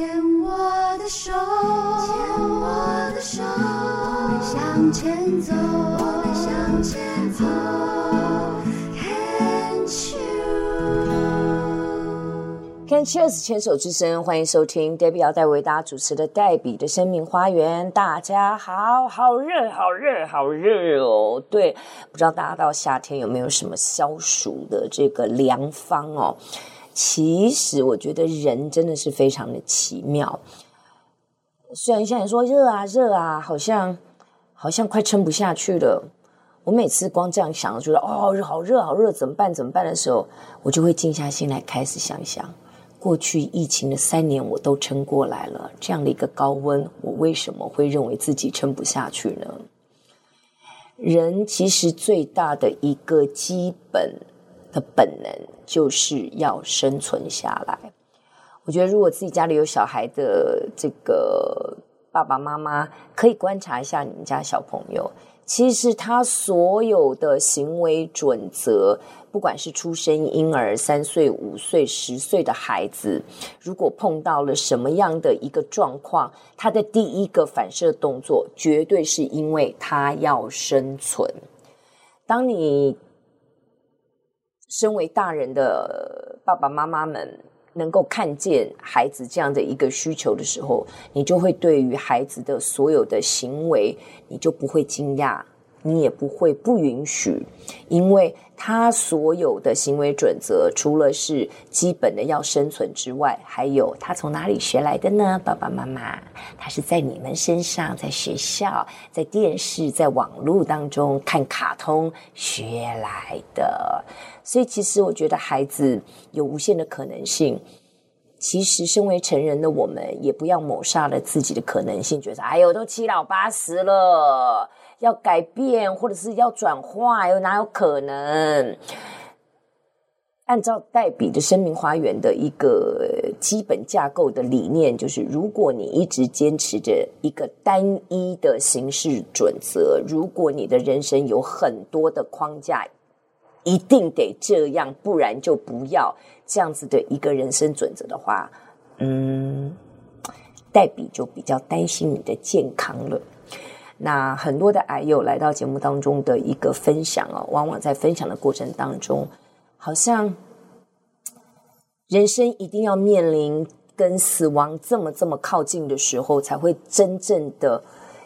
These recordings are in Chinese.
牵我的手，牵我的手，我们向前走，我们向前走。Can Cheers 牵手之声，欢迎收听 Debbie 要带为大家主持的黛比的生命花园。大家好，好热，好热，好热哦！对，不知道大家到夏天有没有什么消暑的这个良方哦？其实我觉得人真的是非常的奇妙。虽然现在说热啊热啊，好像好像快撑不下去了。我每次光这样想，觉得哦，好热好热，怎么办怎么办的时候，我就会静下心来开始想想。过去疫情的三年，我都撑过来了。这样的一个高温，我为什么会认为自己撑不下去呢？人其实最大的一个基本的本能，就是要生存下来。我觉得，如果自己家里有小孩的这个爸爸妈妈，可以观察一下你们家小朋友。其实他所有的行为准则，不管是出生婴儿、三岁、五岁、十岁的孩子，如果碰到了什么样的一个状况，他的第一个反射动作，绝对是因为他要生存。当你身为大人的爸爸妈妈们，能够看见孩子这样的一个需求的时候，你就会对于孩子的所有的行为，你就不会惊讶，你也不会不允许，因为他所有的行为准则，除了是基本的要生存之外，还有他从哪里学来的呢？爸爸妈妈，他是在你们身上，在学校，在电视，在网络当中看卡通学来的。所以，其实我觉得孩子有无限的可能性。其实，身为成人的我们，也不要抹杀了自己的可能性，觉得哎呦，都七老八十了，要改变或者是要转化，又哪有可能？按照黛比的生命花园的一个基本架构的理念，就是如果你一直坚持着一个单一的形式准则，如果你的人生有很多的框架。一定得这样，不然就不要这样子的一个人生准则的话，嗯，黛比就比较担心你的健康了。那很多的癌友来到节目当中的一个分享哦，往往在分享的过程当中，好像人生一定要面临跟死亡这么这么靠近的时候，才会真正的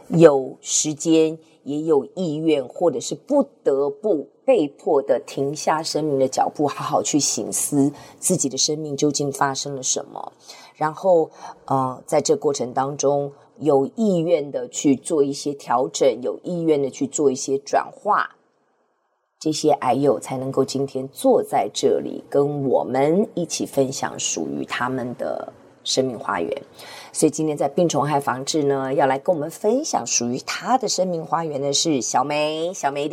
有时间，也有意愿，或者是不得不。被迫的停下生命的脚步，好好去醒思自己的生命究竟发生了什么，然后，呃，在这过程当中有意愿的去做一些调整，有意愿的去做一些转化，这些癌友才能够今天坐在这里，跟我们一起分享属于他们的生命花园。所以今天在病虫害防治呢，要来跟我们分享属于他的生命花园的是小梅，小梅。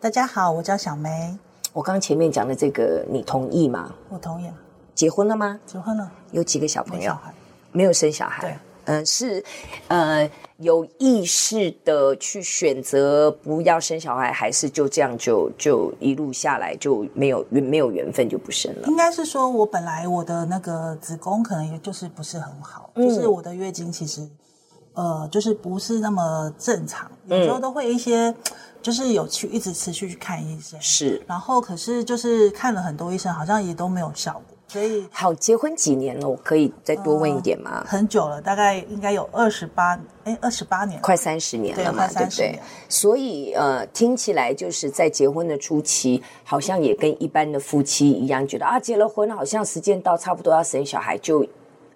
大家好，我叫小梅。我刚前面讲的这个，你同意吗？我同意。结婚了吗？结婚了。有几个小朋友？没有生小孩。对。嗯、呃，是呃有意识的去选择不要生小孩，还是就这样就就一路下来就没有缘没有缘分就不生了？应该是说我本来我的那个子宫可能也就是不是很好，嗯、就是我的月经其实呃就是不是那么正常，有时候都会一些。嗯就是有去一直持续去看医生，是，然后可是就是看了很多医生，好像也都没有效果，所以好，结婚几年了？我可以再多问一点吗？呃、很久了，大概应该有二十八，哎，二十八年，快三十年了嘛，对不对？所以呃，听起来就是在结婚的初期，好像也跟一般的夫妻一样，觉得啊，结了婚好像时间到，差不多要生小孩，就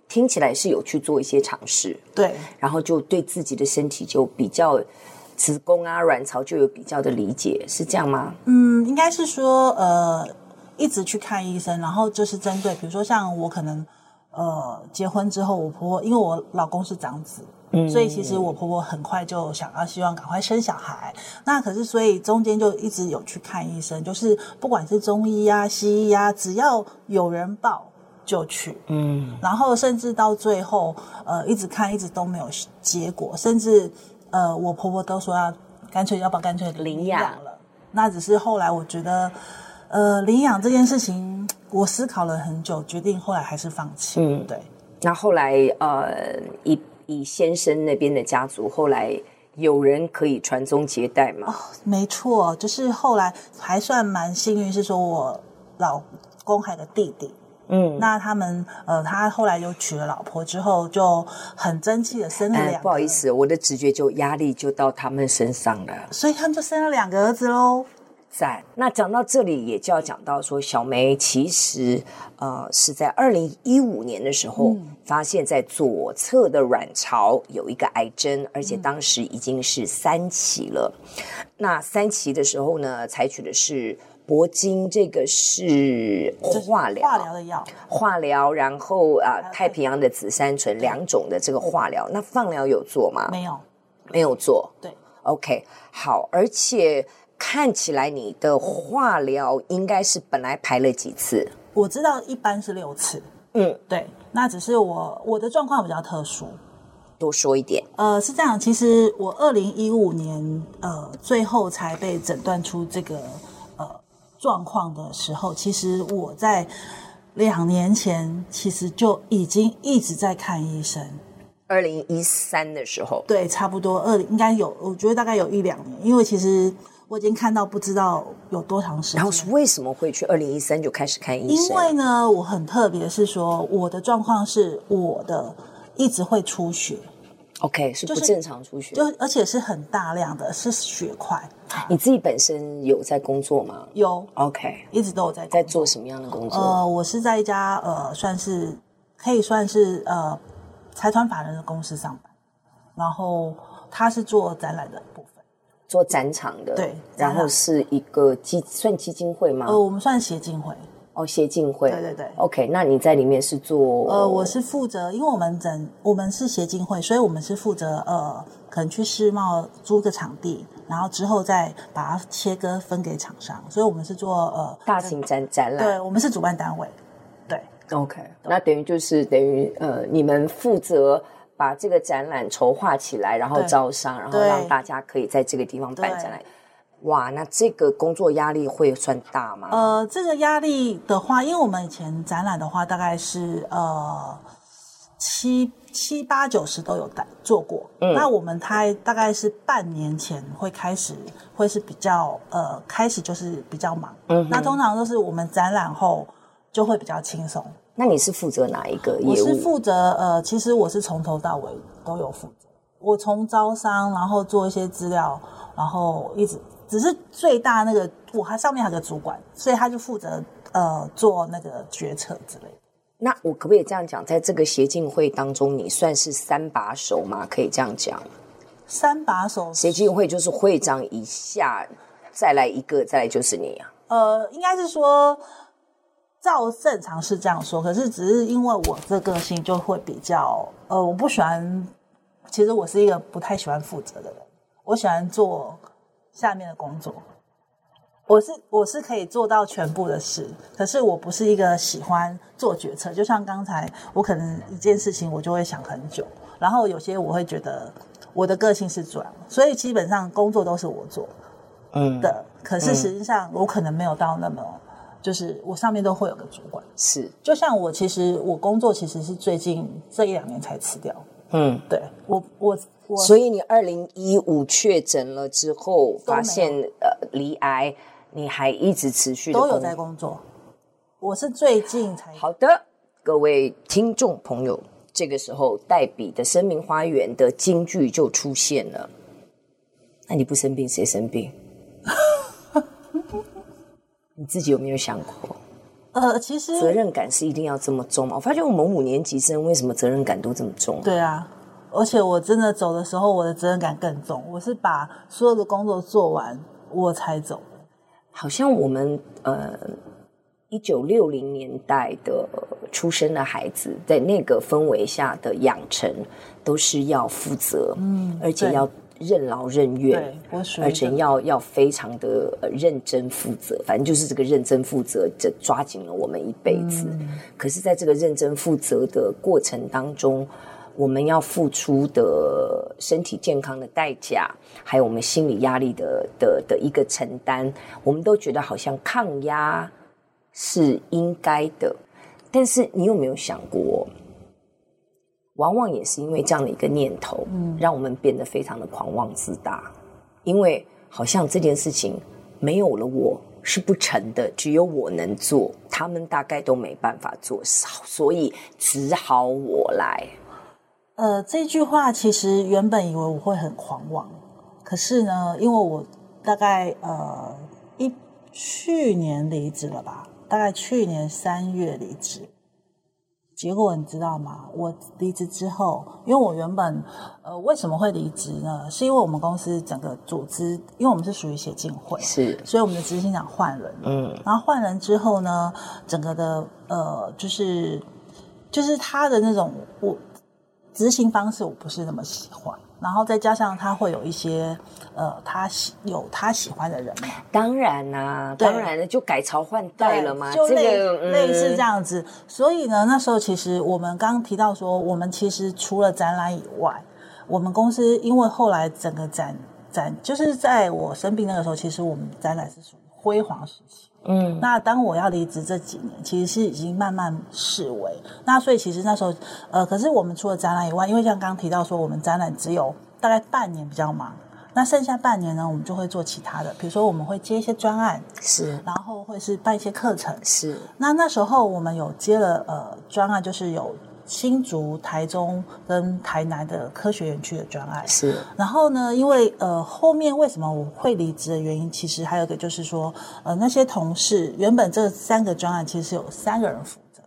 听起来是有去做一些尝试，对，然后就对自己的身体就比较。子宫啊，卵巢就有比较的理解，是这样吗？嗯，应该是说，呃，一直去看医生，然后就是针对，比如说像我可能，呃，结婚之后，我婆婆因为我老公是长子，嗯，所以其实我婆婆很快就想要希望赶快生小孩，那可是所以中间就一直有去看医生，就是不管是中医呀、西医呀，只要有人报就去，嗯，然后甚至到最后，呃，一直看一直都没有结果，甚至。呃，我婆婆都说要干脆要不要干脆领养了，那只是后来我觉得，呃，领养这件事情我思考了很久，决定后来还是放弃。嗯，对。那后来呃，以以先生那边的家族，后来有人可以传宗接代吗？哦，没错，就是后来还算蛮幸运，是说我老公还有个弟弟。嗯，那他们呃，他后来又娶了老婆之后，就很争气的生了两个。哎，不好意思，我的直觉就压力就到他们身上了，所以他们就生了两个儿子喽。在那讲到这里，也就要讲到说，小梅其实呃是在二零一五年的时候，嗯、发现在左侧的卵巢有一个癌症，而且当时已经是三期了。嗯、那三期的时候呢，采取的是。铂金这个是化疗，化疗的药，化疗，然后啊，太平洋的紫杉醇两种的这个化疗，那放疗有做吗？没有，没有做。对，OK，好，而且看起来你的化疗应该是本来排了几次？我知道一般是六次。嗯，对，那只是我我的状况比较特殊，多说一点。呃，是这样，其实我二零一五年呃最后才被诊断出这个。状况的时候，其实我在两年前其实就已经一直在看医生。二零一三的时候，对，差不多二零应该有，我觉得大概有一两年，因为其实我已经看到不知道有多长时间。然后是为什么会去二零一三就开始看医生？因为呢，我很特别是说，我的状况是我的一直会出血。OK，是不正常出血，就而且是很大量的，是血块。你自己本身有在工作吗？有，OK，一直都有在在做什么样的工作？呃，我是在一家呃，算是可以算是呃财团法人的公司上班，然后他是做展览的部分，做展场的，对，然后是一个基算基金会吗？呃，我们算协进会。哦，协进会，对对对，OK，那你在里面是做？呃，我是负责，因为我们整我们是协进会，所以我们是负责呃，可能去世贸租个场地，然后之后再把它切割分给厂商，所以我们是做呃大型展展览，对，我们是主办单位，对，OK，那等于就是等于呃，你们负责把这个展览筹划起来，然后招商，然后让大家可以在这个地方办展览。哇，那这个工作压力会算大吗？呃，这个压力的话，因为我们以前展览的话，大概是呃七七八九十都有带做过。嗯，那我们它大概是半年前会开始，会是比较呃开始就是比较忙。嗯，那通常都是我们展览后就会比较轻松。那你是负责哪一个业务？我是负责呃，其实我是从头到尾都有负责。我从招商，然后做一些资料，然后一直。只是最大那个，我还上面还有个主管，所以他就负责呃做那个决策之类的。那我可不可以这样讲，在这个协进会当中，你算是三把手吗？可以这样讲？三把手，协进会就是会长以下再来一个，再来就是你啊。呃，应该是说照正常是这样说，可是只是因为我这个性就会比较呃，我不喜欢。其实我是一个不太喜欢负责的人，我喜欢做。下面的工作，我是我是可以做到全部的事，可是我不是一个喜欢做决策。就像刚才，我可能一件事情我就会想很久，然后有些我会觉得我的个性是这样，所以基本上工作都是我做，嗯的。可是实际上我可能没有到那么，就是我上面都会有个主管。是，就像我其实我工作其实是最近这一两年才辞掉。嗯，对我我。我所以你二零一五确诊了之后，发现呃离癌，你还一直持续都有在工作。我是最近才好的，各位听众朋友，这个时候黛比的生命花园的金句就出现了。那你不生病谁生病？你自己有没有想过？呃，其实责任感是一定要这么重吗？我发觉我们五年级生为什么责任感都这么重？对啊。而且我真的走的时候，我的责任感更重。我是把所有的工作做完，我才走。好像我们呃，一九六零年代的出生的孩子，在那个氛围下的养成，都是要负责，嗯，而且要任劳任怨，而且要要非常的认真负责。反正就是这个认真负责，这抓紧了我们一辈子。嗯，可是，在这个认真负责的过程当中，我们要付出的身体健康的代价，还有我们心理压力的的的一个承担，我们都觉得好像抗压是应该的。但是你有没有想过，往往也是因为这样的一个念头，嗯，让我们变得非常的狂妄自大，因为好像这件事情没有了我是不成的，只有我能做，他们大概都没办法做，所以只好我来。呃，这句话其实原本以为我会很狂妄，可是呢，因为我大概呃一去年离职了吧。大概去年三月离职，结果你知道吗？我离职之后，因为我原本呃为什么会离职呢？是因为我们公司整个组织，因为我们是属于协进会，是，所以我们的执行长换人，嗯，然后换人之后呢，整个的呃就是就是他的那种我执行方式我不是那么喜欢。然后再加上他会有一些，呃，他喜有他喜欢的人嘛。当然啦、啊，当然了，就改朝换代了嘛。就类、这个、类似这样子。所以呢，那时候其实我们刚刚提到说，我们其实除了展览以外，我们公司因为后来整个展展，就是在我生病那个时候，其实我们展览是属于辉煌时期。嗯，那当我要离职这几年，其实是已经慢慢式微。那所以其实那时候，呃，可是我们除了展览以外，因为像刚刚提到说，我们展览只有大概半年比较忙，那剩下半年呢，我们就会做其他的，比如说我们会接一些专案，是，然后会是办一些课程，是。那那时候我们有接了呃专案，就是有。新竹、台中跟台南的科学园区的专案。是，然后呢，因为呃后面为什么我会离职的原因，其实还有一个就是说，呃那些同事原本这三个专案其实是有三个人负责，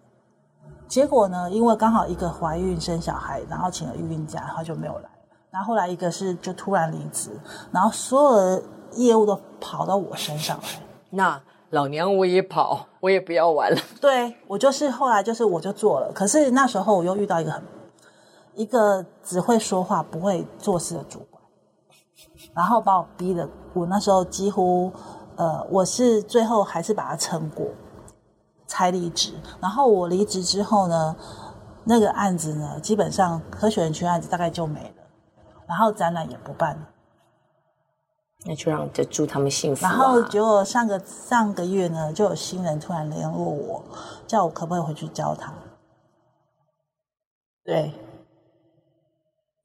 结果呢，因为刚好一个怀孕生小孩，然后请了育婴假，然后就没有来，然后后来一个是就突然离职，然后所有的业务都跑到我身上来，那。老娘我也跑，我也不要玩了。对，我就是后来就是我就做了，可是那时候我又遇到一个很一个只会说话不会做事的主管，然后把我逼的，我那时候几乎呃，我是最后还是把它撑过，才离职。然后我离职之后呢，那个案子呢，基本上科学园区案子大概就没了，然后展览也不办了。那就让就祝他们幸福啊。然后结果上个上个月呢，就有新人突然联络我，叫我可不可以回去教他。对，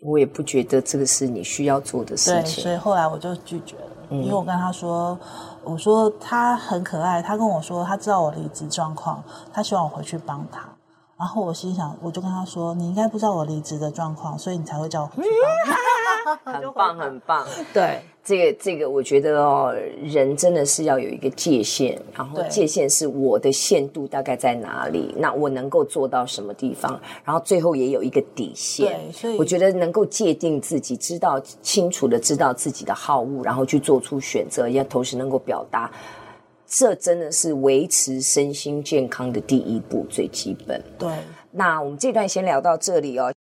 我也不觉得这个是你需要做的事情，对，所以后来我就拒绝了。嗯，因为我跟他说，我说他很可爱，他跟我说他知道我离职状况，他希望我回去帮他。然后我心想，我就跟他说，你应该不知道我离职的状况，所以你才会叫我回去。很棒，很棒，对。这个这个，我觉得哦，人真的是要有一个界限，然后界限是我的限度大概在哪里，那我能够做到什么地方，然后最后也有一个底线。对，所以我觉得能够界定自己，知道清楚的知道自己的好恶，然后去做出选择，也同时能够表达，这真的是维持身心健康的第一步，最基本。对，那我们这段先聊到这里哦。